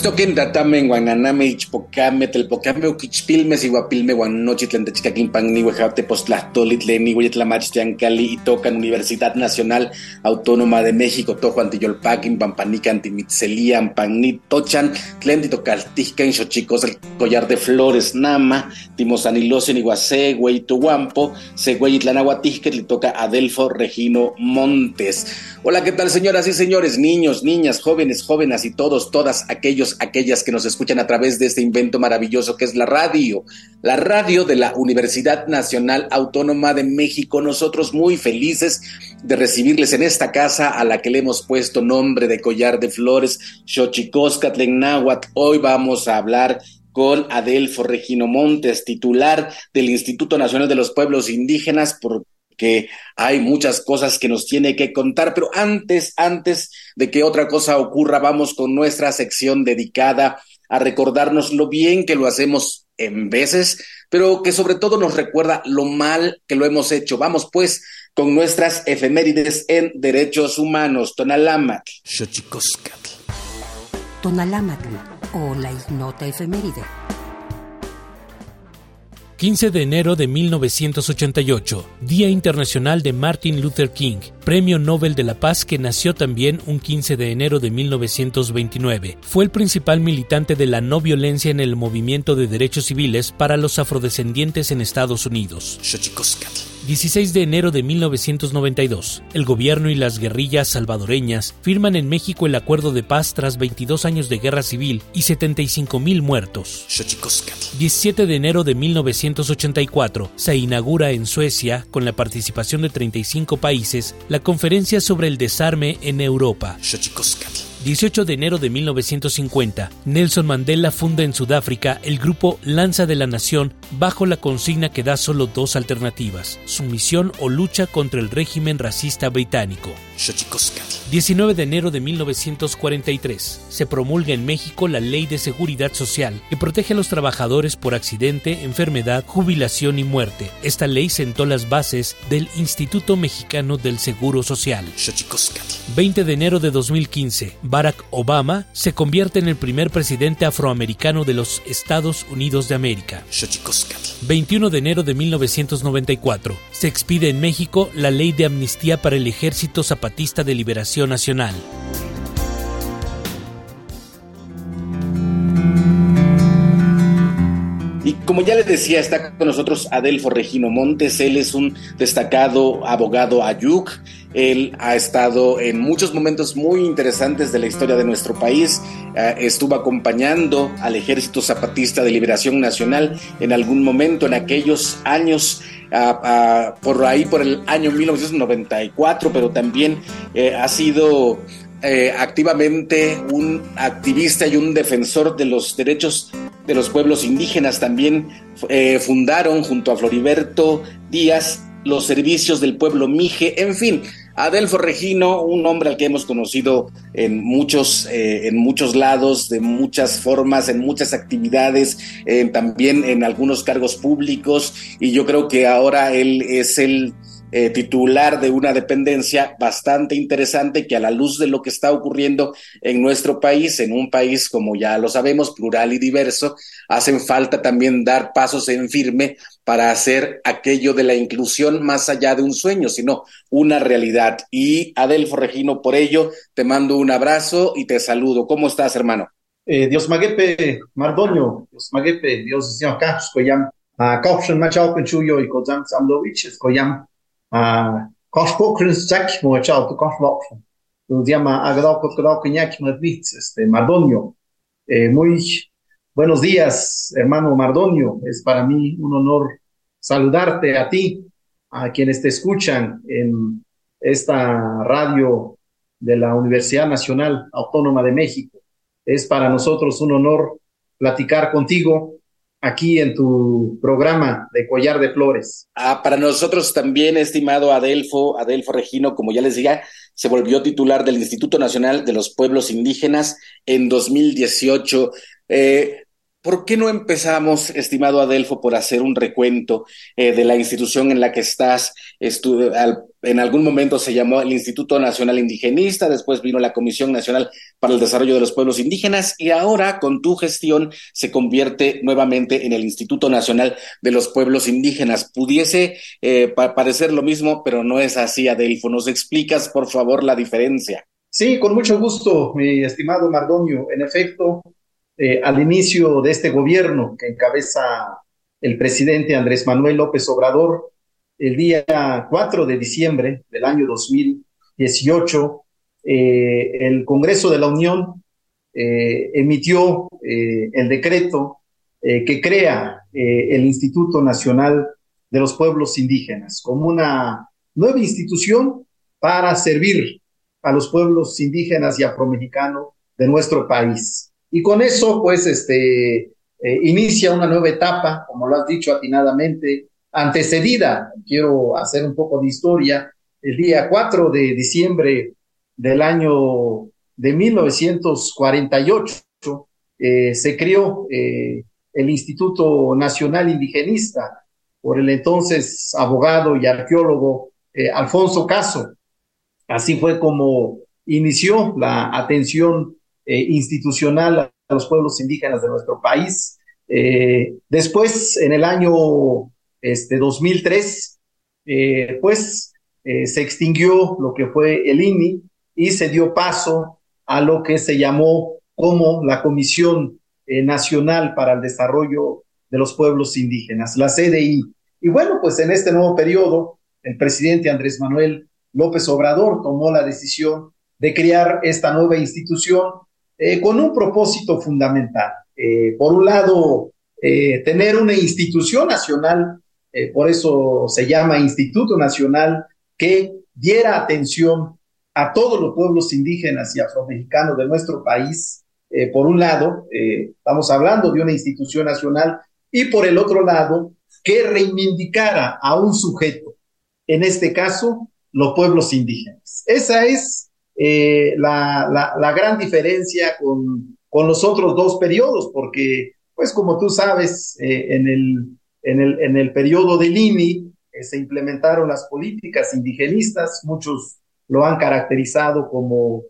Kenixtoken tatamen guananame ichpocame telpocame uquichpilme siguapilme guanochitlen techcaquimpan nihuejate postlastolitlen nihueyetlamachtiancali y tocan Universidad Nacional Autónoma de México tojo antiyolpaquin pampanican timitzelian panit tochan tlen titocaltijcan xochicos el collar de flores nama timosanilosen iguacé guampo següeyitlanagua le toca Adelfo Regino Montes Hola, ¿qué tal, señoras y señores, niños, niñas, jóvenes, jóvenes y todos, todas aquellos, aquellas que nos escuchan a través de este invento maravilloso que es la radio, la radio de la Universidad Nacional Autónoma de México. Nosotros muy felices de recibirles en esta casa a la que le hemos puesto nombre de collar de flores, Xochicoscatlen Náhuatl. Hoy vamos a hablar con Adelfo Regino Montes, titular del Instituto Nacional de los Pueblos Indígenas, por que hay muchas cosas que nos tiene que contar, pero antes, antes de que otra cosa ocurra, vamos con nuestra sección dedicada a recordarnos lo bien que lo hacemos en veces, pero que sobre todo nos recuerda lo mal que lo hemos hecho. Vamos pues con nuestras efemérides en derechos humanos. Tonalámatl. Tonalámatl o la ignota efeméride. 15 de enero de 1988, Día Internacional de Martin Luther King, Premio Nobel de la Paz que nació también un 15 de enero de 1929. Fue el principal militante de la no violencia en el movimiento de derechos civiles para los afrodescendientes en Estados Unidos. 16 de enero de 1992, el gobierno y las guerrillas salvadoreñas firman en México el acuerdo de paz tras 22 años de guerra civil y 75 mil muertos. 17 de enero de 1984, se inaugura en Suecia, con la participación de 35 países, la Conferencia sobre el Desarme en Europa. 18 de enero de 1950, Nelson Mandela funda en Sudáfrica el grupo Lanza de la Nación bajo la consigna que da solo dos alternativas, sumisión o lucha contra el régimen racista británico. 19 de enero de 1943, se promulga en México la Ley de Seguridad Social que protege a los trabajadores por accidente, enfermedad, jubilación y muerte. Esta ley sentó las bases del Instituto Mexicano del Seguro Social. 20 de enero de 2015, Barack Obama se convierte en el primer presidente afroamericano de los Estados Unidos de América. 21 de enero de 1994. Se expide en México la ley de amnistía para el Ejército Zapatista de Liberación Nacional. Y como ya les decía, está con nosotros Adelfo Regino Montes. Él es un destacado abogado ayuk. Él ha estado en muchos momentos muy interesantes de la historia de nuestro país. Eh, estuvo acompañando al Ejército Zapatista de Liberación Nacional en algún momento en aquellos años. por ahí, por el año 1994, pero también eh, ha sido eh, activamente un activista y un defensor de los derechos de los pueblos indígenas. También eh, fundaron junto a Floriberto Díaz los servicios del pueblo Mije, en fin, Adelfo Regino, un hombre al que hemos conocido en muchos, eh, en muchos lados, de muchas formas, en muchas actividades, también en algunos cargos públicos, y yo creo que ahora él es el eh, titular de una dependencia bastante interesante que a la luz de lo que está ocurriendo en nuestro país, en un país como ya lo sabemos, plural y diverso, hacen falta también dar pasos en firme para hacer aquello de la inclusión más allá de un sueño, sino una realidad. Y Adelfo Regino, por ello, te mando un abrazo y te saludo. ¿Cómo estás, hermano? Eh, Dios magepe, Mardoño, Dios magepe, Dios señor Carlos, Coyam, a Kaufschen, Machau, Penchuyo y Kozam Samdovich, Coyam, a Koshpokrin Zach Mochal to este, Mardonio. Eh, muy buenos días, hermano Mardonio. Es para mí un honor saludarte a ti, a quienes te escuchan en esta radio de la Universidad Nacional Autónoma de México. Es para nosotros un honor platicar contigo aquí en tu programa de Collar de Flores. Ah, para nosotros también, estimado Adelfo, Adelfo Regino, como ya les decía, se volvió titular del Instituto Nacional de los Pueblos Indígenas en 2018. Eh, ¿Por qué no empezamos, estimado Adelfo, por hacer un recuento eh, de la institución en la que estás? En algún momento se llamó el Instituto Nacional Indigenista, después vino la Comisión Nacional para el Desarrollo de los Pueblos Indígenas y ahora con tu gestión se convierte nuevamente en el Instituto Nacional de los Pueblos Indígenas. Pudiese eh, parecer lo mismo, pero no es así, Adelfo. ¿Nos explicas, por favor, la diferencia? Sí, con mucho gusto, mi estimado Mardonio. En efecto, eh, al inicio de este gobierno que encabeza el presidente Andrés Manuel López Obrador, el día 4 de diciembre del año 2018, eh, el Congreso de la Unión eh, emitió el decreto que crea el Instituto Nacional de los Pueblos Indígenas como una nueva institución para servir a los pueblos indígenas y afromexicanos de nuestro país. Y con eso, pues, este, eh, inicia una nueva etapa, como lo has dicho atinadamente, antecedida, quiero hacer un poco de historia, el día 4 de diciembre del año de 1948 eh, se creó eh, el Instituto Nacional Indigenista por el entonces abogado y arqueólogo Alfonso Caso. Así fue como inició la atención eh, institucional a los pueblos indígenas de nuestro país. Eh, después, en el año este, 2003, eh, pues se extinguió lo que fue el INI y se dio paso a lo que se llamó como la Comisión Nacional para el Desarrollo de los Pueblos Indígenas, la CDI. Y bueno, pues en este nuevo periodo, el presidente Andrés Manuel López Obrador tomó la decisión de crear esta nueva institución eh, con un propósito fundamental. Eh, por un lado, eh, tener una institución nacional, por eso se llama Instituto Nacional, que diera atención a todos los pueblos indígenas y afromexicanos de nuestro país, por un lado, estamos hablando de una institución nacional, y por el otro lado, que reivindicara a un sujeto, en este caso, los pueblos indígenas. Esa es eh, la, gran diferencia con, con, los otros dos periodos, porque, pues como tú sabes, eh, en, el, en, el, en el periodo del INI eh, se implementaron las políticas indigenistas, muchos lo han caracterizado como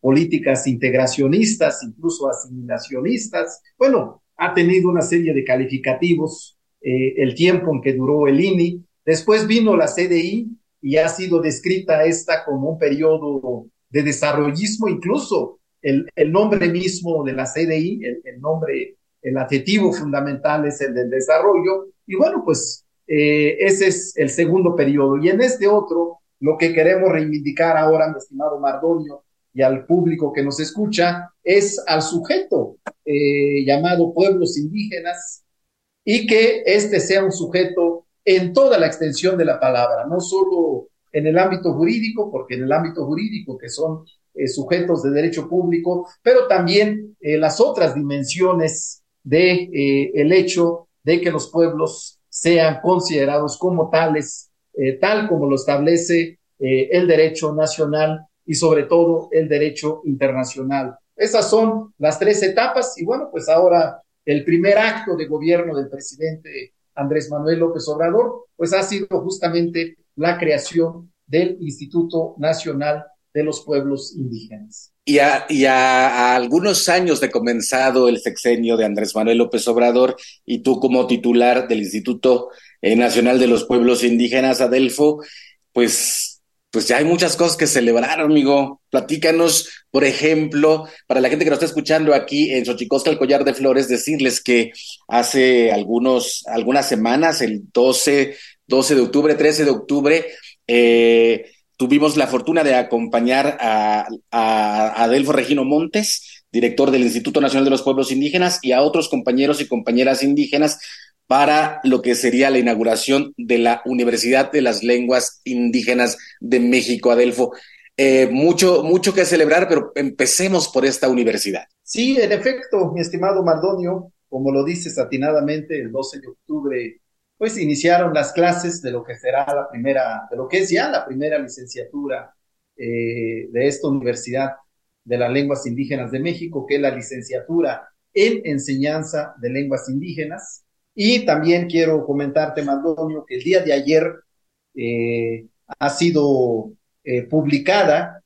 políticas integracionistas, incluso asimilacionistas. Bueno, ha tenido una serie de calificativos el tiempo en que duró el INI. Después vino la CDI, y ha sido descrita esta como un periodo de desarrollismo, incluso el, el nombre mismo de la CDI, el, nombre, el adjetivo fundamental es el del desarrollo, y bueno, pues eh, ese es el segundo periodo. Y en este otro, lo que queremos reivindicar ahora, mi estimado Mardonio, y al público que nos escucha, es al sujeto eh, llamado pueblos indígenas, y que este sea un sujeto en toda la extensión de la palabra, no solo en el ámbito jurídico, porque en el ámbito jurídico, que son eh, sujetos de derecho público, pero también eh, las otras dimensiones de eh, el hecho de que los pueblos sean considerados como tales, tal como lo establece el derecho nacional y sobre todo el derecho internacional. Esas son las tres etapas y bueno, pues ahora el primer acto de gobierno del presidente Andrés Manuel López Obrador, pues ha sido justamente la creación del Instituto Nacional de los Pueblos Indígenas. Y a, algunos años de comenzado el sexenio de Andrés Manuel López Obrador y tú como titular del Instituto eh, Nacional de los Pueblos Indígenas, Adelfo, pues pues ya hay muchas cosas que celebrar, amigo. Platícanos, por ejemplo, para la gente que nos está escuchando aquí en Xochicosca, el Collar de Flores, decirles que hace algunos, algunas semanas, el 12, 12 de octubre, 13 de octubre, eh, tuvimos la fortuna de acompañar a, Adelfo Regino Montes, director del Instituto Nacional de los Pueblos Indígenas, y a otros compañeros y compañeras indígenas para lo que sería la inauguración de la Universidad de las Lenguas Indígenas de México, Adelfo. Eh, mucho, mucho que celebrar, pero empecemos por esta universidad. Sí, en efecto, mi estimado Mardonio, como lo dices atinadamente, el 12 de octubre, pues iniciaron las clases de lo que será la primera, de lo que es ya la primera licenciatura eh, de esta Universidad de las Lenguas Indígenas de México, que es la licenciatura en enseñanza de lenguas indígenas. Y también quiero comentarte, Mardonio, que el día de ayer eh, ha sido eh, publicada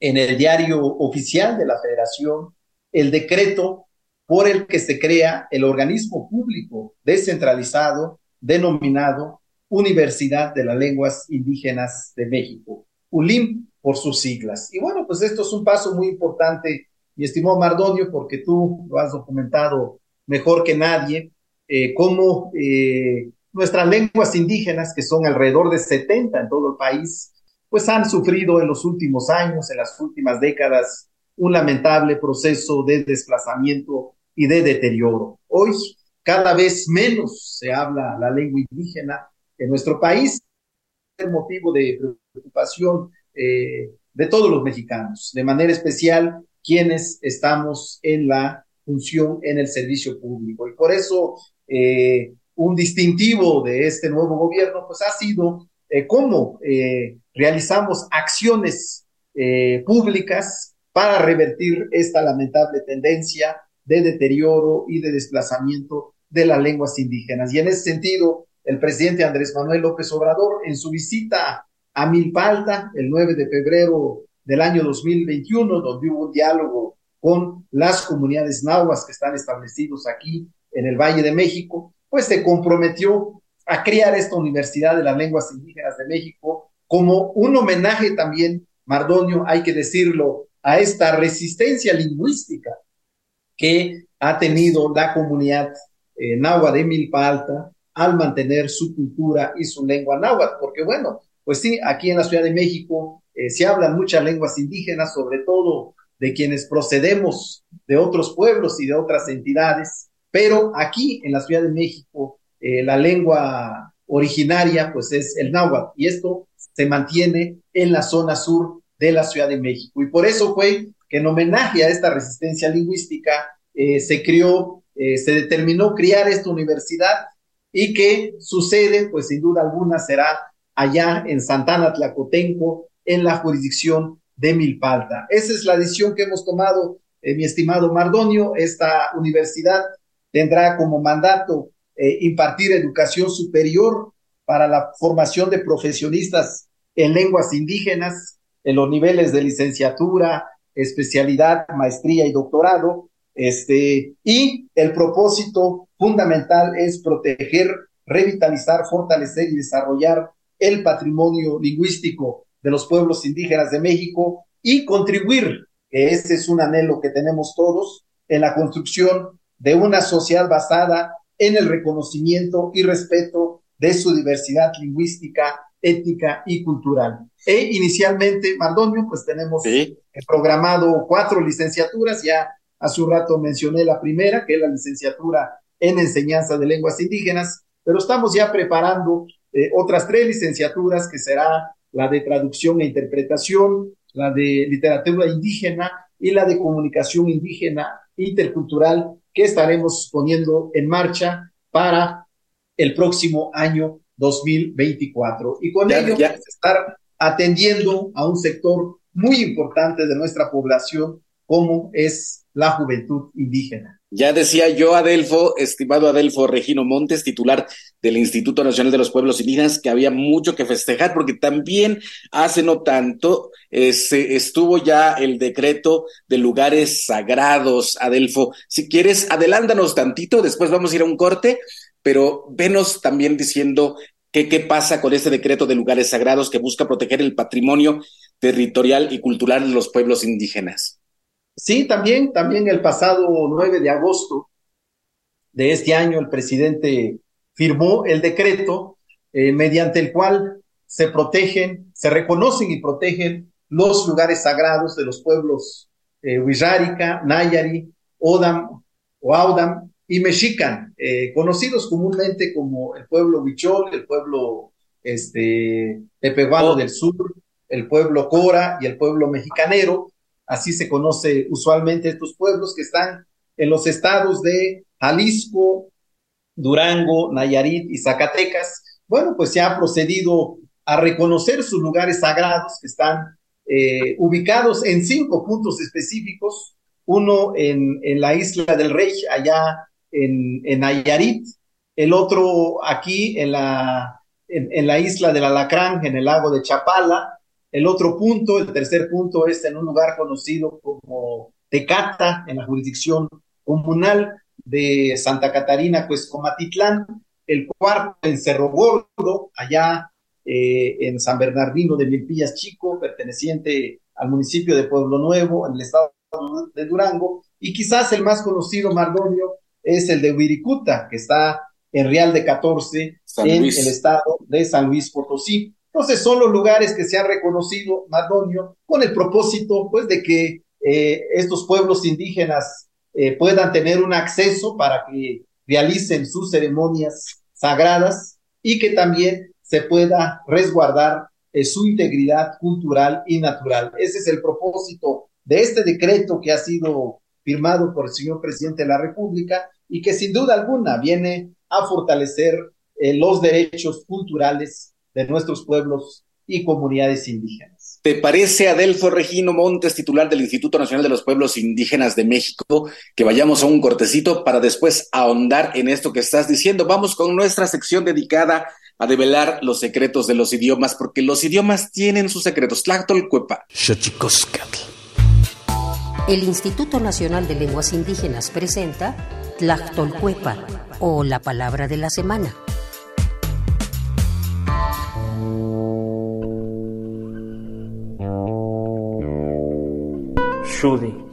en el diario oficial de la Federación el decreto por el que se crea el organismo público descentralizado denominado Universidad de las Lenguas Indígenas de México, ULIM por sus siglas. Y bueno, pues esto es un paso muy importante, mi estimado Mardonio, porque tú lo has documentado mejor que nadie, eh, cómo eh, nuestras lenguas indígenas, que son alrededor de 70 en todo el país, pues han sufrido en los últimos años, en las últimas décadas, un lamentable proceso de desplazamiento y de deterioro. Hoy cada vez menos se habla la lengua indígena en nuestro país, es motivo de preocupación eh, de todos los mexicanos, de manera especial quienes estamos en la función en el servicio público. Y por eso eh, un distintivo de este nuevo gobierno pues ha sido eh, cómo realizamos acciones públicas para revertir esta lamentable tendencia de deterioro y de desplazamiento de las lenguas indígenas. Y en ese sentido, el presidente Andrés Manuel López Obrador, en su visita a Milpalta el 9 de febrero del año 2021, donde hubo un diálogo con las comunidades nahuas que están establecidos aquí en el Valle de México, pues se comprometió a crear esta Universidad de las Lenguas Indígenas de México como un homenaje también, Mardonio, hay que decirlo, a esta resistencia lingüística que ha tenido la comunidad eh, náhuatl de Milpa Alta al mantener su cultura y su lengua náhuatl, porque bueno, pues sí, aquí en la Ciudad de México eh, se hablan muchas lenguas indígenas, sobre todo de quienes procedemos de otros pueblos y de otras entidades, pero aquí en la Ciudad de México eh, la lengua originaria pues es el náhuatl y esto se mantiene en la zona sur de la Ciudad de México. Y por eso fue que en homenaje a esta resistencia lingüística eh, se creó, eh, se determinó criar esta universidad y que sucede, pues sin duda alguna será allá en Santana Tlacotenco, en la jurisdicción de Milpalta. Esa es la decisión que hemos tomado, mi estimado Mardonio. Esta universidad tendrá como mandato eh, impartir educación superior para la formación de profesionistas en lenguas indígenas en los niveles de licenciatura, especialidad, maestría y doctorado. Este, y el propósito fundamental es proteger, revitalizar, fortalecer y desarrollar el patrimonio lingüístico de los pueblos indígenas de México y contribuir, que ese es un anhelo que tenemos todos, en la construcción de una sociedad basada en el reconocimiento y respeto de su diversidad lingüística, étnica y cultural. E inicialmente, Mardonio, pues tenemos programado cuatro licenciaturas, ya hace un rato mencioné la primera, que es la licenciatura en enseñanza de lenguas indígenas, pero estamos ya preparando eh, otras tres licenciaturas, que será la de traducción e interpretación, la de literatura indígena y la de comunicación indígena intercultural que estaremos poniendo en marcha para el próximo año 2024. Y con ello ya. estar atendiendo a un sector muy importante de nuestra población, como es la juventud indígena. Ya decía yo, Adelfo, estimado Adelfo Regino Montes, titular del Instituto Nacional de los Pueblos Indígenas, que había mucho que festejar, porque también hace no tanto se estuvo ya el decreto de lugares sagrados, Adelfo. Si quieres, adelántanos tantito, después vamos a ir a un corte, pero venos también diciendo qué, qué pasa con este decreto de lugares sagrados que busca proteger el patrimonio territorial y cultural de los pueblos indígenas. Sí, también, también el pasado 9 de agosto de este año el presidente firmó el decreto eh, mediante el cual se protegen, se reconocen y protegen los lugares sagrados de los pueblos eh, Nayari, Odam, Oaudam y Mexican, eh, conocidos comúnmente como el pueblo Huichol, el pueblo este, Tepehuano oh. del Sur, el pueblo Cora y el pueblo mexicanero, así se conoce usualmente estos pueblos que están en los estados de Jalisco, Durango, Nayarit y Zacatecas. Bueno, pues se ha procedido a reconocer sus lugares sagrados que están eh, ubicados en cinco puntos específicos uno en, en la isla del Rey, allá en, en Nayarit, el otro aquí en la, en, la isla Alacrán, en el lago de Chapala, el otro punto, el tercer punto, es en un lugar conocido como Tecata, en la jurisdicción comunal de Santa Catarina, pues Comatitlán, el cuarto en Cerro Gordo, allá eh, en San Bernardino de Milpillas Chico, perteneciente al municipio de Pueblo Nuevo, en el estado de Durango, y quizás el más conocido, Mardonio, es el de Huiricuta, que está en Real de 14, en el estado de San Luis Potosí. Entonces son los lugares que se han reconocido, Mardonio, con el propósito, pues, de que eh, estos pueblos indígenas eh, puedan tener un acceso para que realicen sus ceremonias sagradas y que también se pueda resguardar eh, su integridad cultural y natural. Ese es el propósito de este decreto que ha sido firmado por el señor presidente de la República y que sin duda alguna viene a fortalecer eh, los derechos culturales de nuestros pueblos y comunidades indígenas. ¿Te parece, Adelfo Regino Montes, titular del Instituto Nacional de los Pueblos Indígenas de México, que vayamos a un cortecito para después ahondar en esto que estás diciendo? Vamos con nuestra sección dedicada a develar los secretos de los idiomas, porque los idiomas tienen sus secretos. Tlactolcuepa. El Instituto Nacional de Lenguas Indígenas presenta Tlactolcuepa, o la palabra de la semana.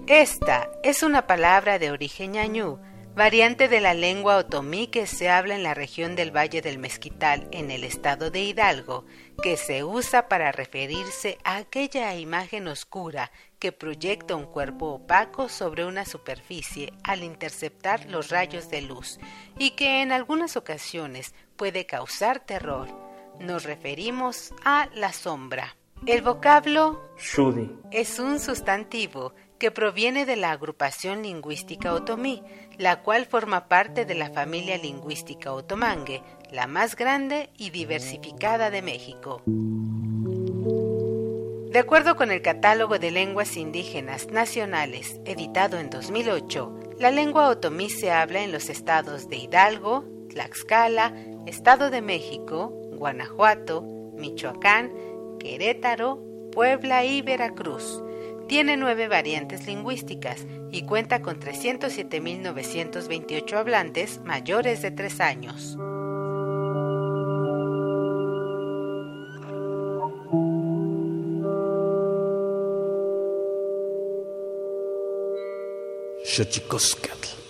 Esta es una palabra de origen ñañú, variante de la lengua otomí que se habla en la región del Valle del Mezquital, en el estado de Hidalgo, que se usa para referirse a aquella imagen oscura que proyecta un cuerpo opaco sobre una superficie al interceptar los rayos de luz y que en algunas ocasiones puede causar terror. Nos referimos a la sombra. El vocablo Shudi es un sustantivo que proviene de la agrupación lingüística otomí, la cual forma parte de la familia lingüística otomangue, la más grande y diversificada de México. De acuerdo con el Catálogo de Lenguas Indígenas Nacionales, editado en 2008, la lengua otomí se habla en los estados de Hidalgo, Tlaxcala, Estado de México, Guanajuato, Michoacán, Querétaro, Puebla y Veracruz. Tiene nueve variantes lingüísticas y cuenta con 307.928 hablantes mayores de tres años. Xochicoscatl.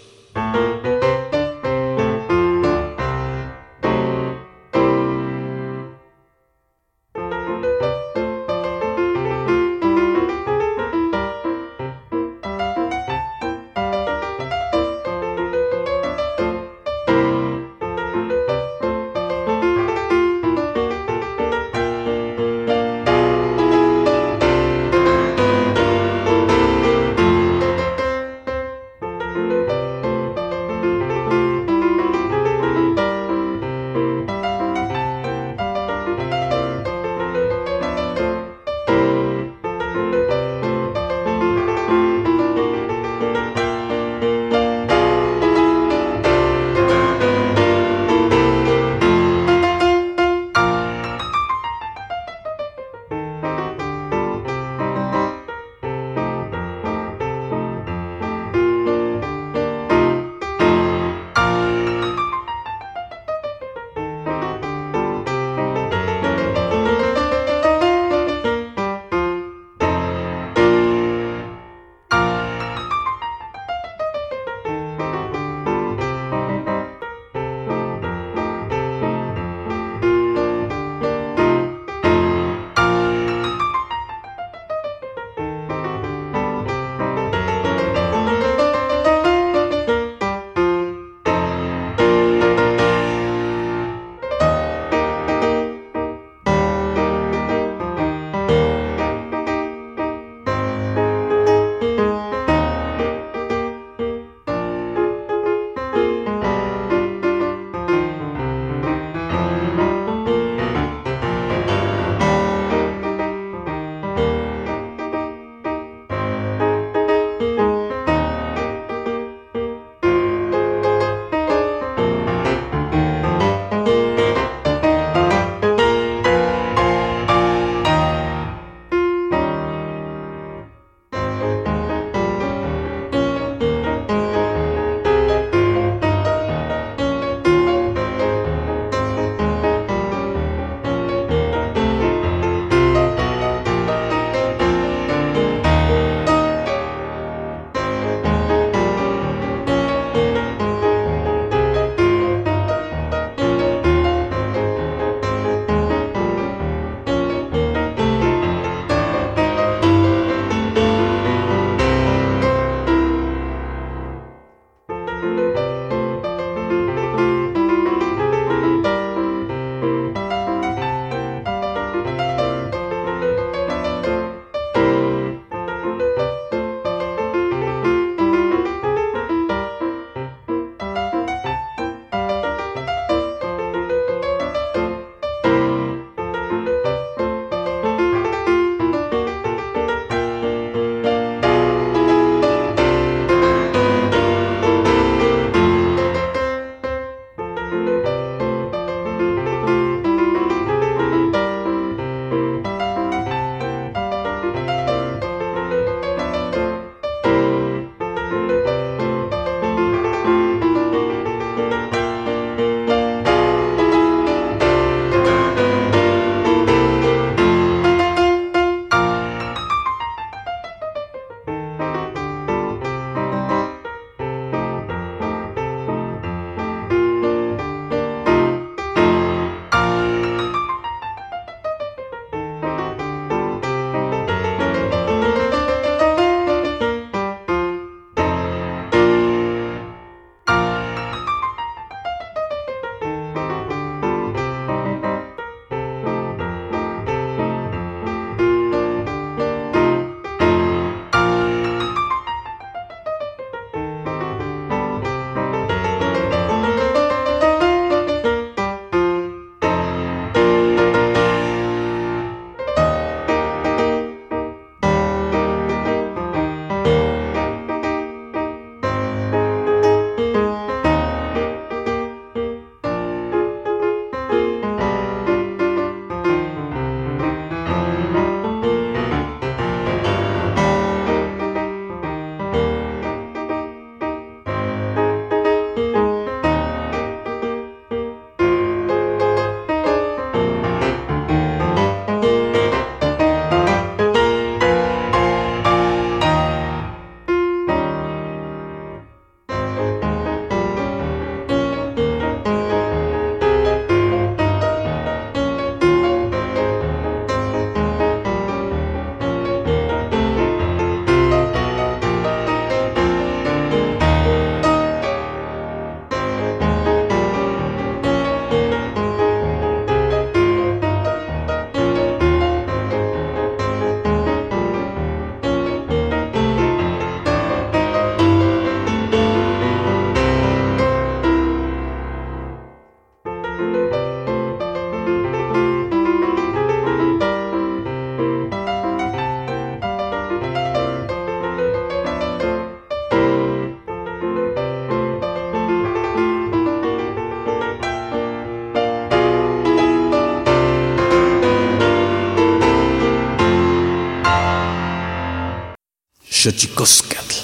Xochicoscatl.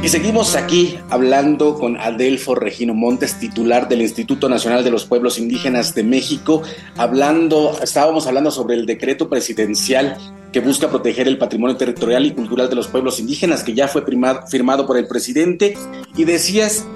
Y seguimos aquí hablando con Adelfo Regino Montes, titular del Instituto Nacional de los Pueblos Indígenas de México, hablando, estábamos hablando sobre el decreto presidencial que busca proteger el patrimonio territorial y cultural de los pueblos indígenas, que ya fue firmado por el presidente, y decías,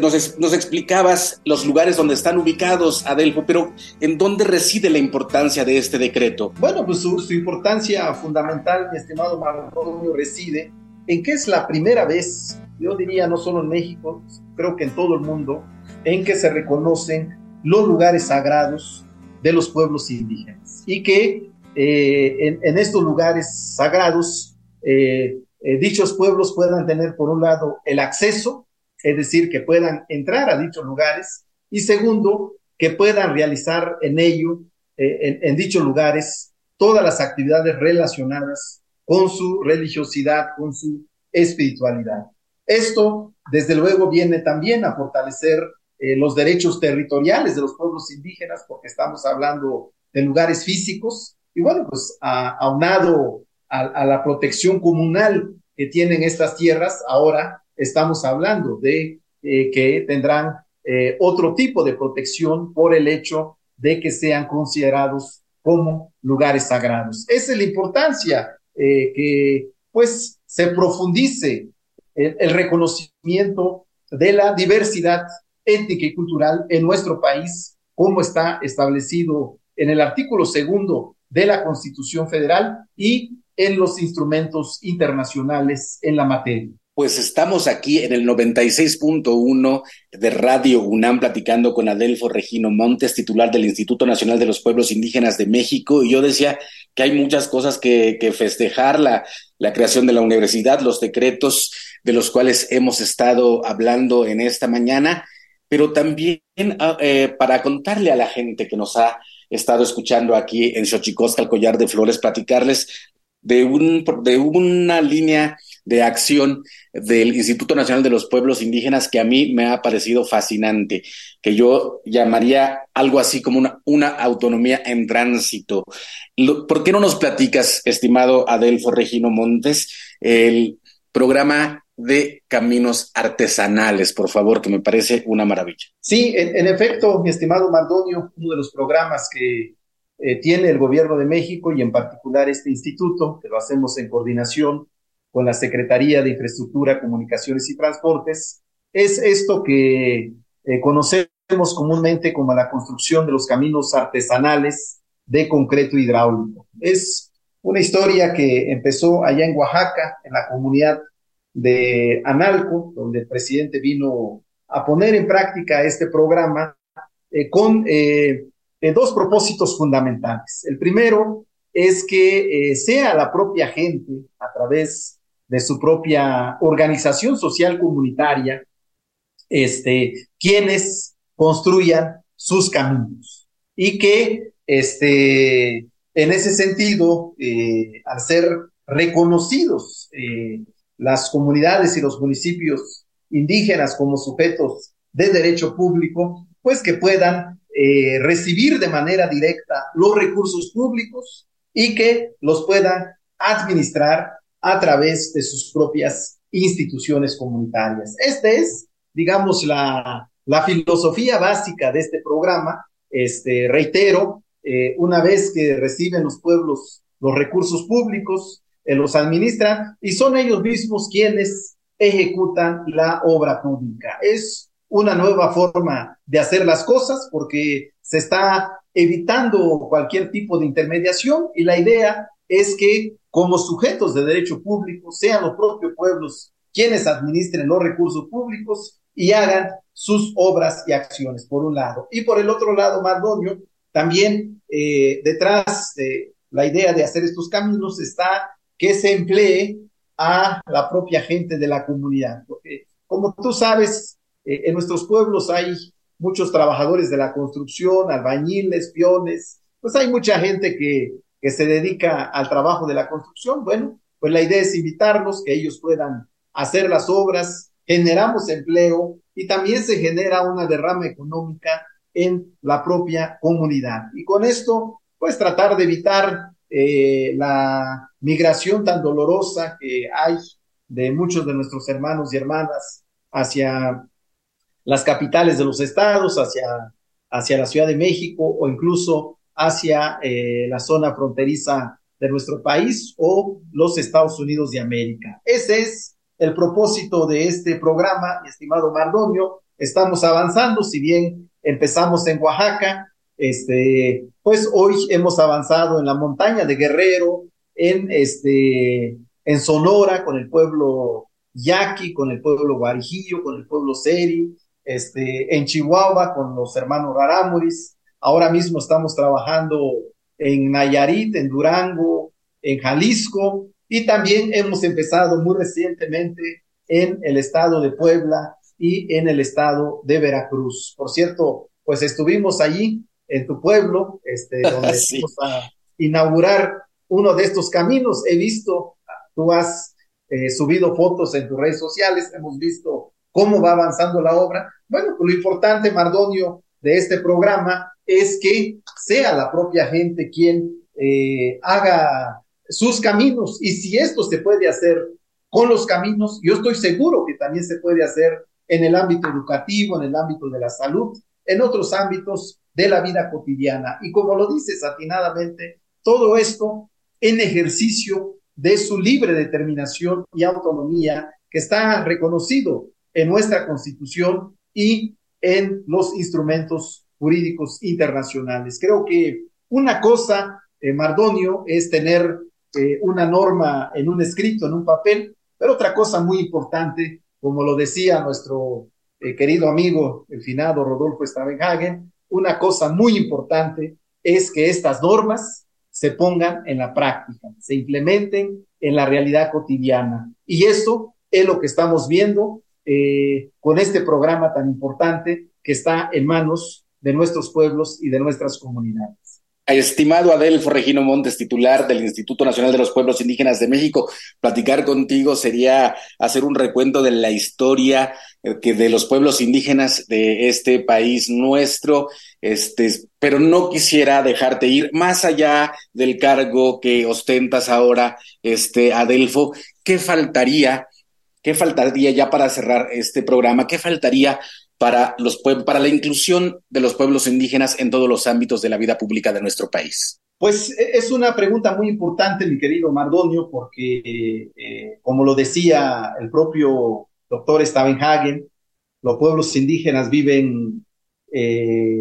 nos, explicabas los lugares donde están ubicados, Adelfo, pero ¿en dónde reside la importancia de este decreto? Bueno, pues su, su importancia fundamental, mi estimado Marco, reside en que es la primera vez, yo diría no solo en México, creo que en todo el mundo, en que se reconocen los lugares sagrados de los pueblos indígenas y que eh, en, estos lugares sagrados eh, eh, dichos pueblos puedan tener por un lado el acceso, es decir, que puedan entrar a dichos lugares y segundo, que puedan realizar en ello, en, en dichos lugares, todas las actividades relacionadas con su religiosidad, con su espiritualidad. Esto, desde luego, viene también a fortalecer eh, los derechos territoriales de los pueblos indígenas, porque estamos hablando de lugares físicos, y bueno, pues aunado a, la protección comunal que tienen estas tierras, ahora estamos hablando de eh, que tendrán eh, otro tipo de protección por el hecho de que sean considerados como lugares sagrados. Esa es la importancia eh, que pues se profundice el, el, reconocimiento de la diversidad étnica y cultural en nuestro país, como está establecido en el artículo segundo de la Constitución Federal y en los instrumentos internacionales en la materia. Pues estamos aquí en el 96.1 de Radio UNAM platicando con Adelfo Regino Montes, titular del Instituto Nacional de los Pueblos Indígenas de México. Y yo decía que hay muchas cosas que, festejar, la, la creación de la universidad, los decretos de los cuales hemos estado hablando en esta mañana, pero también ah, eh, para contarle a la gente que nos ha estado escuchando aquí en Xochicosca, el collar de flores, platicarles de, un, de una línea de acción del Instituto Nacional de los Pueblos Indígenas que a mí me ha parecido fascinante, que yo llamaría algo así como una, una autonomía en tránsito. ¿Por qué no nos platicas, estimado Adelfo Regino Montes, el programa de caminos artesanales, por favor, que me parece una maravilla? Sí, en, efecto, mi estimado Mardonio, uno de los programas que eh, tiene el gobierno de México y en particular este instituto, que lo hacemos en coordinación con la Secretaría de Infraestructura, Comunicaciones y Transportes, es esto que eh, conocemos comúnmente como la construcción de los caminos artesanales de concreto hidráulico. Es una historia que empezó allá en Oaxaca, en la comunidad de Analco, donde el presidente vino a poner en práctica este programa eh, con eh, dos propósitos fundamentales. El primero es que sea la propia gente, a través de su propia organización social comunitaria, este, quienes construyan sus caminos y que este, en ese sentido, eh, al ser reconocidos eh, las comunidades y los municipios indígenas como sujetos de derecho público, pues que puedan eh, recibir de manera directa los recursos públicos y que los puedan administrar a través de sus propias instituciones comunitarias. Esta es, digamos, la, filosofía básica de este programa. Este, reitero, eh, una vez que reciben los pueblos los recursos públicos, eh, los administran y son ellos mismos quienes ejecutan la obra pública. Es una nueva forma de hacer las cosas porque se está evitando cualquier tipo de intermediación y la idea es que como sujetos de derecho público sean los propios pueblos quienes administren los recursos públicos y hagan sus obras y acciones, por un lado. Y por el otro lado, Mardonio, también eh, detrás de la idea de hacer estos caminos está que se emplee a la propia gente de la comunidad. Porque, como tú sabes, eh, en nuestros pueblos hay muchos trabajadores de la construcción, albañiles, peones, pues hay mucha gente que que se dedica al trabajo de la construcción, bueno, pues la idea es invitarlos, que ellos puedan hacer las obras, generamos empleo y también se genera una derrama económica en la propia comunidad. Y con esto, pues tratar de evitar eh, la migración tan dolorosa que hay de muchos de nuestros hermanos y hermanas hacia las capitales de los estados, hacia, hacia la Ciudad de México o incluso hacia eh, la zona fronteriza de nuestro país o los Estados Unidos de América. Ese es el propósito de este programa, estimado Mardonio. Estamos avanzando, si bien empezamos en Oaxaca, este, pues hoy hemos avanzado en la montaña de Guerrero, en este, en Sonora con el pueblo Yaqui, con el pueblo Guarijillo, con el pueblo Seri, este, en Chihuahua con los hermanos Rarámuris. Ahora mismo estamos trabajando en Nayarit, en Durango, en Jalisco y también hemos empezado muy recientemente en el estado de Puebla y en el estado de Veracruz. Por cierto, pues estuvimos allí en tu pueblo, este, donde vamos a inaugurar uno de estos caminos. He visto, tú has eh, subido fotos en tus redes sociales, hemos visto cómo va avanzando la obra. Bueno, pues lo importante, Mardonio, de este programa es que sea la propia gente quien eh, haga sus caminos. Y si esto se puede hacer con los caminos, yo estoy seguro que también se puede hacer en el ámbito educativo, en el ámbito de la salud, en otros ámbitos de la vida cotidiana. Y como lo dices atinadamente, todo esto en ejercicio de su libre determinación y autonomía que está reconocido en nuestra constitución y en los instrumentos jurídicos internacionales. Creo que una cosa, eh, Mardonio, es tener eh, una norma en un escrito, en un papel, pero otra cosa muy importante, como lo decía nuestro eh, querido amigo, el finado Rodolfo Stavenhagen, una cosa muy importante es que estas normas se pongan en la práctica, se implementen en la realidad cotidiana. Y eso es lo que estamos viendo eh, con este programa tan importante que está en manos de nuestros pueblos y de nuestras comunidades. Estimado Adelfo Regino Montes, titular del Instituto Nacional de los Pueblos Indígenas de México, platicar contigo sería hacer un recuento de la historia eh, que de los pueblos indígenas de este país nuestro, este, pero no quisiera dejarte ir más allá del cargo que ostentas ahora, este, Adelfo, ¿qué faltaría? ¿Qué faltaría ya para cerrar este programa? ¿Qué faltaría para, los, para la inclusión de los pueblos indígenas en todos los ámbitos de la vida pública de nuestro país? Pues e, es una pregunta muy importante, mi querido Mardonio, porque, eh, como lo decía el propio doctor Stavenhagen, los pueblos indígenas viven eh,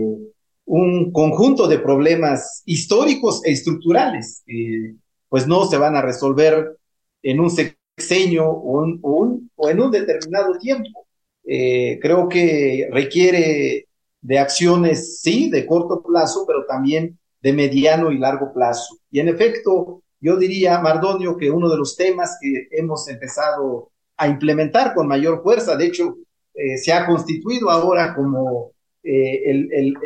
un conjunto de problemas históricos e estructurales, pues no se van a resolver en un sexenio o, o en un determinado tiempo. Eh, creo que requiere de acciones, sí, de corto plazo, pero también de mediano y largo plazo. Y en efecto, yo diría, Mardonio, que uno de los temas que hemos empezado a implementar con mayor fuerza, de hecho, eh, se ha constituido ahora como eh, el,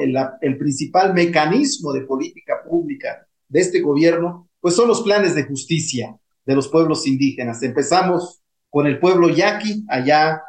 el, principal mecanismo de política pública de este gobierno, pues son los planes de justicia de los pueblos indígenas. Empezamos con el pueblo yaqui, allá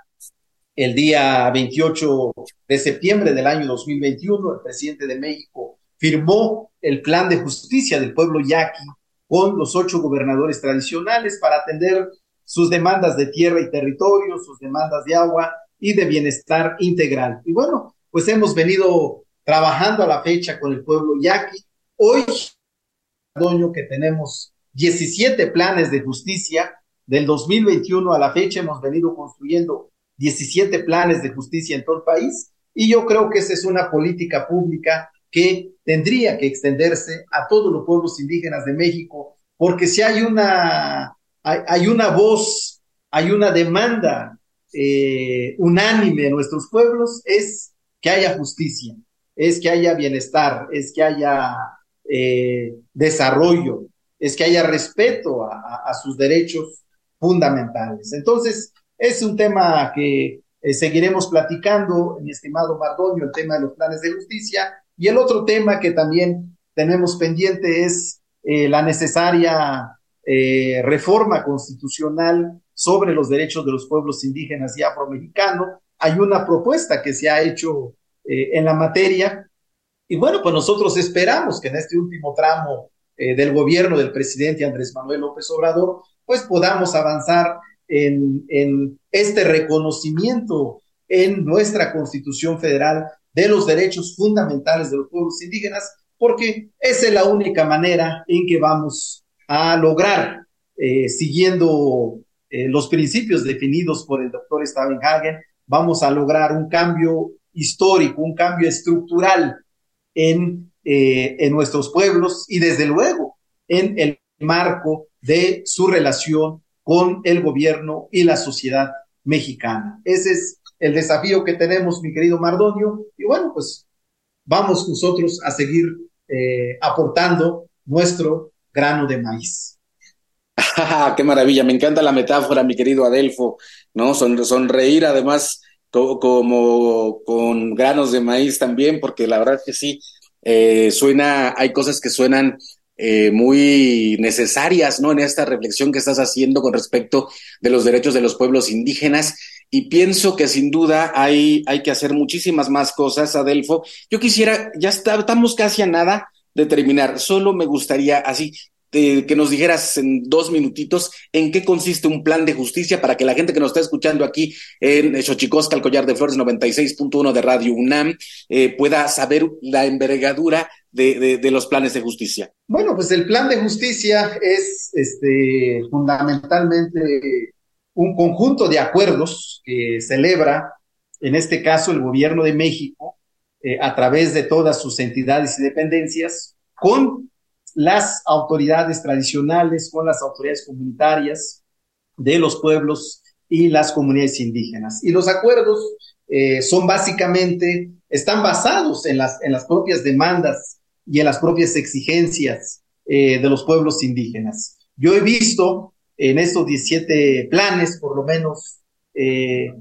el día 28 de septiembre del año 2021, el presidente de México firmó el plan de justicia del pueblo yaqui con los ocho gobernadores tradicionales para atender sus demandas de tierra y territorio, sus demandas de agua y de bienestar integral. Y bueno, pues hemos venido trabajando a la fecha con el pueblo yaqui. Hoy, año que tenemos 17 planes de justicia, del 2021 a la fecha hemos venido construyendo 17 planes de justicia en todo el país y yo creo que esa es una política pública que tendría que extenderse a todos los pueblos indígenas de México, porque si hay una, hay, una voz, hay una demanda eh, unánime en nuestros pueblos, es que haya justicia, es que haya bienestar, es que haya eh, desarrollo, es que haya respeto a, a sus derechos fundamentales. Entonces, es un tema que eh, seguiremos platicando, mi estimado Mardonio, el tema de los planes de justicia. Y el otro tema que también tenemos pendiente es eh, la necesaria eh, reforma constitucional sobre los derechos de los pueblos indígenas y afromexicanos. Hay una propuesta que se ha hecho en la materia. Y bueno, pues nosotros esperamos que en este último tramo del gobierno del presidente Andrés Manuel López Obrador, pues podamos avanzar en, este reconocimiento en nuestra Constitución Federal de los derechos fundamentales de los pueblos indígenas, porque esa es la única manera en que vamos a lograr, eh, siguiendo eh, los principios definidos por el doctor Hagen, vamos a lograr un cambio histórico, un cambio estructural en, eh, en nuestros pueblos y desde luego en el marco de su relación con el gobierno y la sociedad mexicana. Ese es el desafío que tenemos, mi querido Mardonio, y bueno, pues vamos nosotros a seguir eh, aportando nuestro grano de maíz. ¡Qué maravilla! Me encanta la metáfora, mi querido Adelfo, ¿no? Son, sonreír además como con granos de maíz también, porque la verdad que sí, eh, suena, hay cosas que suenan eh, muy necesarias, ¿no? En esta reflexión que estás haciendo con respecto de los derechos de los pueblos indígenas. Y pienso que sin duda hay, hay que hacer muchísimas más cosas, Adelfo. Yo quisiera, ya estamos casi a nada de terminar. Solo me gustaría así que nos dijeras en dos minutitos en qué consiste un plan de justicia para que la gente que nos está escuchando aquí en Xochicosca, el Collar de Flores 96.1 de Radio UNAM, eh, pueda saber la envergadura de, de, los planes de justicia. Bueno, pues el plan de justicia es este, fundamentalmente un conjunto de acuerdos que celebra, en este caso, el gobierno de México, eh, a través de todas sus entidades y dependencias, con las autoridades tradicionales, con las autoridades comunitarias de los pueblos y las comunidades indígenas. Y los acuerdos eh, son básicamente, están basados en las, en las propias demandas y en las propias exigencias eh, de los pueblos indígenas. Yo he visto en estos 17 planes, por lo menos eh,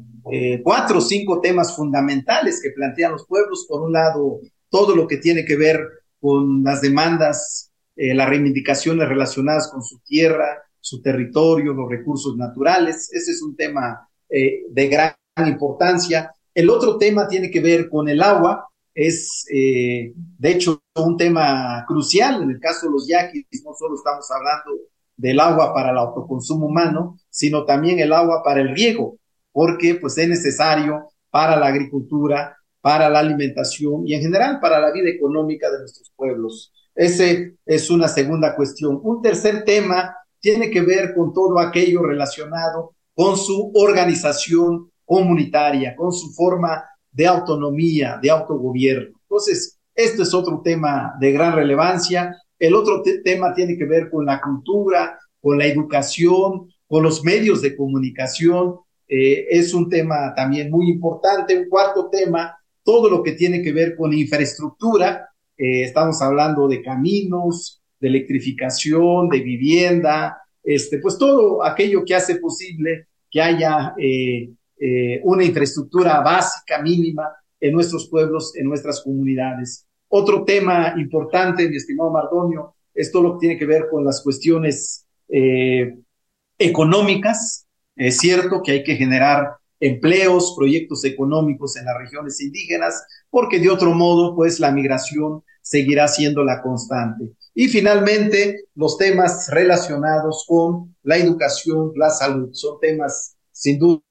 cuatro o cinco temas fundamentales que plantean los pueblos. Por un lado, todo lo que tiene que ver con las demandas, eh, las reivindicaciones relacionadas con su tierra, su territorio, los recursos naturales. Ese es un tema de gran importancia. El otro tema tiene que ver con el agua. Es, de hecho, un tema crucial. En el caso de los yaquis, no solo estamos hablando del agua para el autoconsumo humano, sino también el agua para el riego, porque pues es necesario para la agricultura, para la alimentación y en general para la vida económica de nuestros pueblos. Ese es una segunda cuestión. Un tercer tema tiene que ver con todo aquello relacionado con su organización comunitaria, con su forma de autonomía, de autogobierno. Entonces, esto es otro tema de gran relevancia el otro tema tiene que ver con la cultura, con la educación, con los medios de comunicación. Eh, es un tema también muy importante. Un cuarto tema, todo lo que tiene que ver con infraestructura. Eh, estamos hablando de caminos, de electrificación, de vivienda, este, pues todo aquello que hace posible que haya eh, una infraestructura básica, mínima, en nuestros pueblos, en nuestras comunidades. Otro tema importante, mi estimado Mardonio, es todo lo que tiene que ver con las cuestiones eh, económicas. Es cierto que hay que generar empleos, proyectos económicos en las regiones indígenas, porque de otro modo, pues la migración seguirá siendo la constante. Y finalmente, los temas relacionados con la educación, la salud, son temas sin duda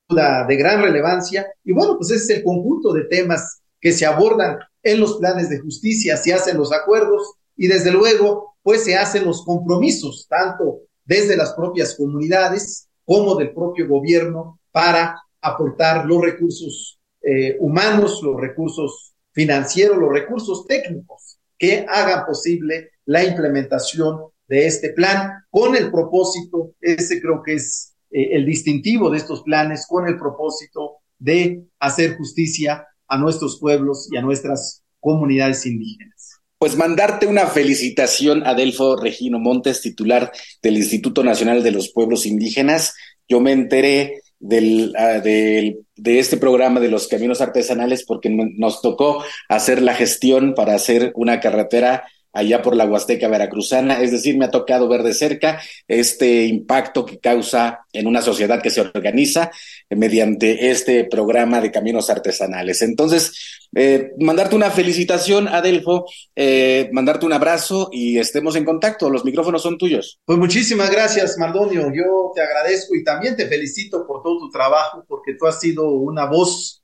de gran relevancia. Y bueno, pues ese es el conjunto de temas que se abordan en los planes de justicia, se hacen los acuerdos y desde luego, pues se hacen los compromisos, tanto desde las propias comunidades como del propio gobierno para aportar los recursos eh, humanos, los recursos financieros, los recursos técnicos que hagan posible la implementación de este plan con el propósito, ese creo que es eh, el distintivo de estos planes, con el propósito de hacer justicia a nuestros pueblos y a nuestras comunidades indígenas. Pues mandarte una felicitación a Delfo Regino Montes, titular del Instituto Nacional de los Pueblos Indígenas. Yo me enteré del, ah, de este programa de los caminos artesanales porque nos tocó hacer la gestión para hacer una carretera allá por la Huasteca Veracruzana, es decir, me ha tocado ver de cerca este impacto que causa en una sociedad que se organiza mediante este programa de caminos artesanales. Entonces, eh, mandarte una felicitación, Adelfo, eh, mandarte un abrazo y estemos en contacto. Los micrófonos son tuyos. Pues muchísimas gracias, Mardonio. Yo te agradezco y también te felicito por todo tu trabajo, porque tú has sido una voz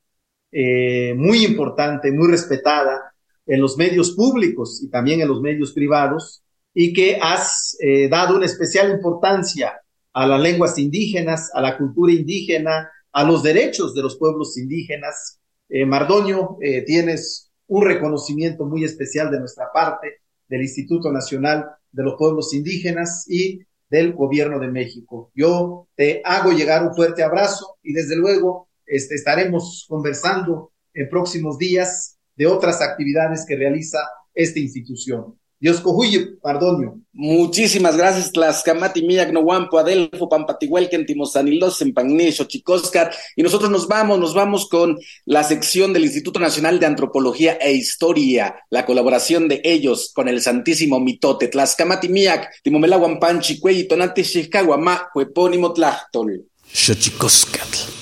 eh, muy importante, muy respetada en los medios públicos y también en los medios privados y que has eh, dado una especial importancia a las lenguas indígenas, a la cultura indígena, a los derechos de los pueblos indígenas. Eh, Mardoño, eh, tienes un reconocimiento muy especial de nuestra parte, del Instituto Nacional de los Pueblos Indígenas y del Gobierno de México. Yo te hago llegar un fuerte abrazo y desde luego este, estaremos conversando en próximos días de otras actividades que realiza esta institución. Dios cojuye, pardonio. Muchísimas gracias, Tlaxcamati, Miyak, Nohuampo, Adelfo, Pampatihuelquen, Timosanilos, Empagnesho, Chicoscar. Y nosotros nos vamos, nos vamos con la sección del Instituto Nacional de Antropología e Historia, la colaboración de ellos con el Santísimo Mitote, Tlaxcamati, Miak, Timomela, Huampanchi, Cuey, Tonate, Xixcahuamá, Huepónimo, Tlachtol. Xochicoscatl.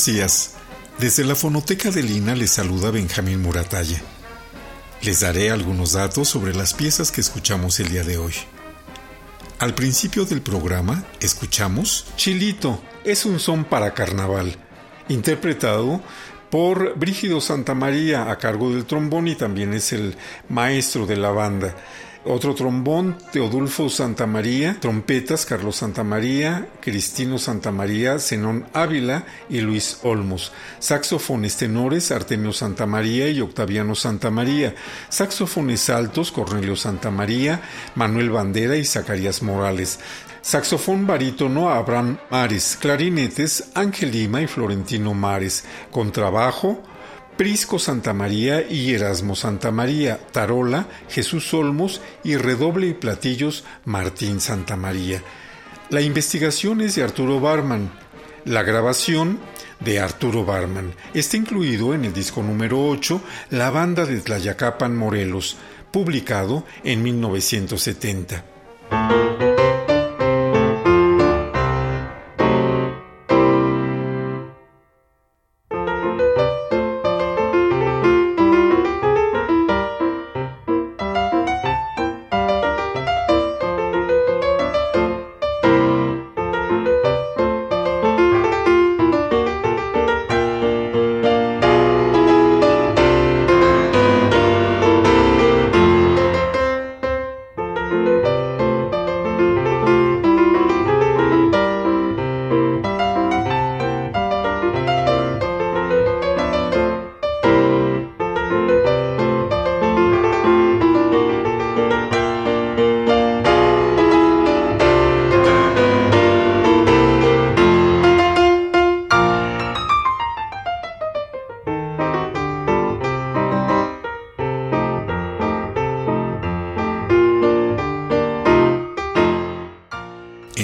Buenos días. Desde la fonoteca de Lina les saluda Benjamín Muratalla. Les daré algunos datos sobre las piezas que escuchamos el día de hoy. Al principio del programa escuchamos Chilito, es un son para carnaval, interpretado por Brígido Santamaría a cargo del trombón y también es el maestro de la banda. Otro trombón, Teodulfo Santamaría, trompetas, Carlos Santamaría, Cristino Santamaría, Zenón Ávila y Luis Olmos. Saxofones tenores, Artemio Santamaría y Octaviano Santamaría. Saxofones altos, Cornelio Santamaría, Manuel Bandera y Zacarías Morales. Saxofón barítono Abraham Mares, clarinetes Ángel Lima y Florentino Mares, contrabajo Prisco Santamaría y Erasmo Santamaría, tarola Jesús Olmos y redoble y platillos Martín Santamaría. La investigación es de Arturo Barman. La grabación de Arturo Barman está incluido en el disco número 8 La banda de Tlayacapan Morelos, publicado en 1970.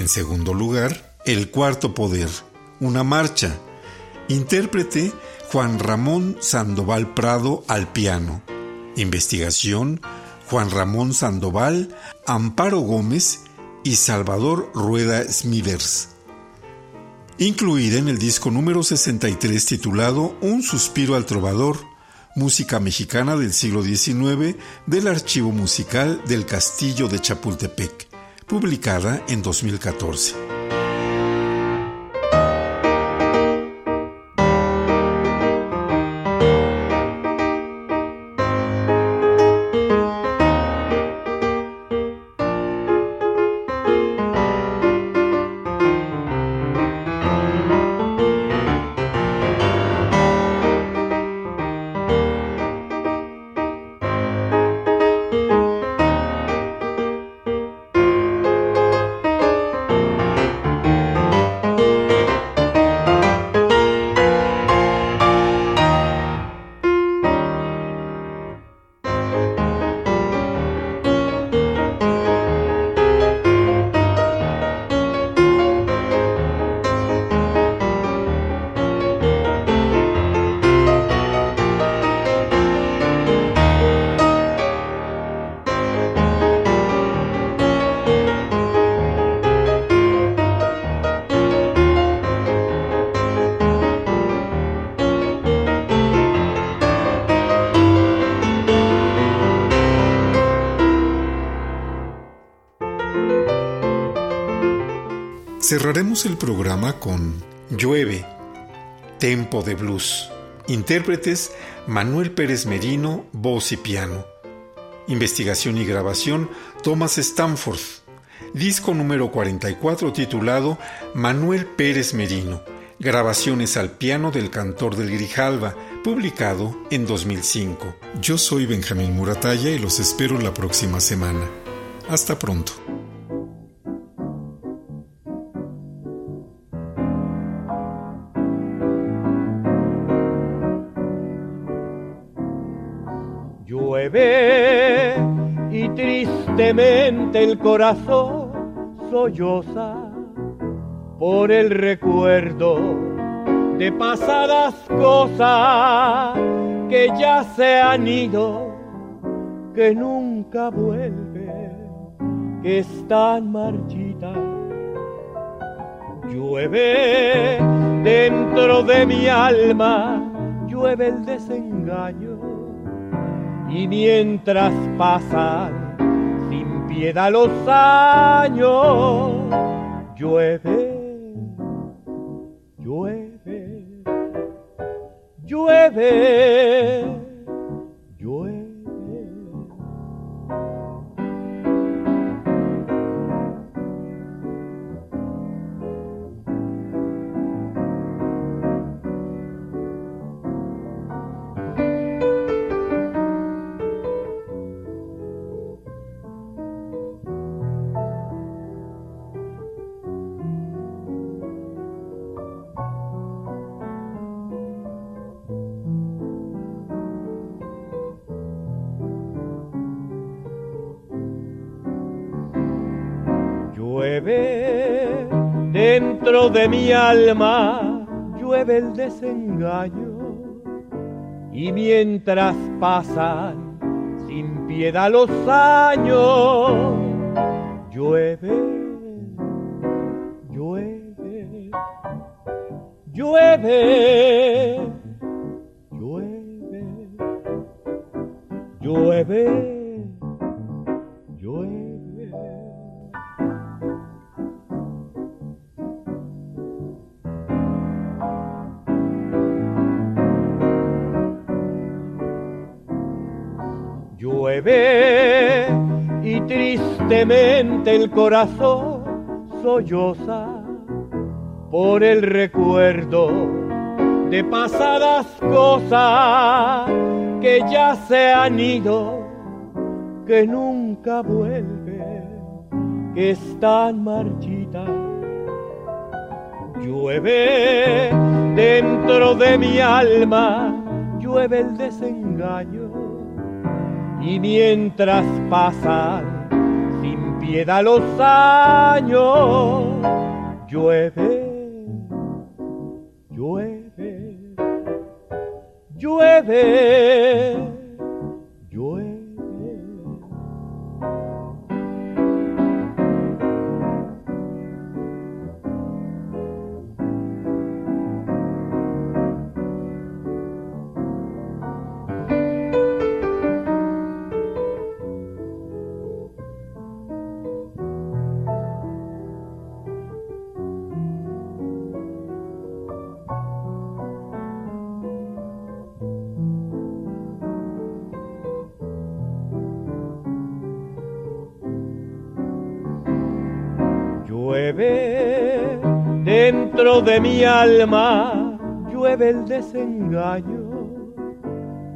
En segundo lugar, El Cuarto Poder, una marcha, Intérprete Juan Ramón Sandoval Prado al piano. Investigación Juan Ramón Sandoval, Amparo Gómez y Salvador Rueda Smithers. Incluida en el disco número 63 titulado Un suspiro al trovador, música mexicana del siglo XIX del Archivo Musical del Castillo de Chapultepec, publicada en 2014. Cerraremos el programa con Llueve, Tempo de Blues. Intérpretes Manuel Pérez Merino, voz y piano. Investigación y grabación Thomas Stanford. Disco número 44 titulado Manuel Pérez Merino. Grabaciones al piano del cantor del Grijalva, publicado en 2005. Yo soy Benjamín Muratalla y los espero la próxima semana. Hasta pronto. Y tristemente el corazón solloza por el recuerdo de pasadas cosas que ya se han ido, que nunca vuelven, que están marchitas. Llueve dentro de mi alma, llueve el desengaño y mientras pasan sin piedad los años, llueve, llueve, llueve dentro de mi alma llueve el desengaño. Y mientras pasan sin piedad los años, llueve, llueve, llueve, corazón solloza por el recuerdo de pasadas cosas que ya se han ido, que nunca vuelven, que están marchitas. Llueve dentro de mi alma, llueve el desengaño y mientras pasan piedad los años, llueve, llueve, llueve. Mi alma, llueve el desengaño.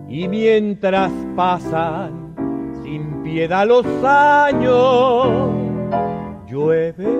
Y mientras pasan sin piedad los años, llueve,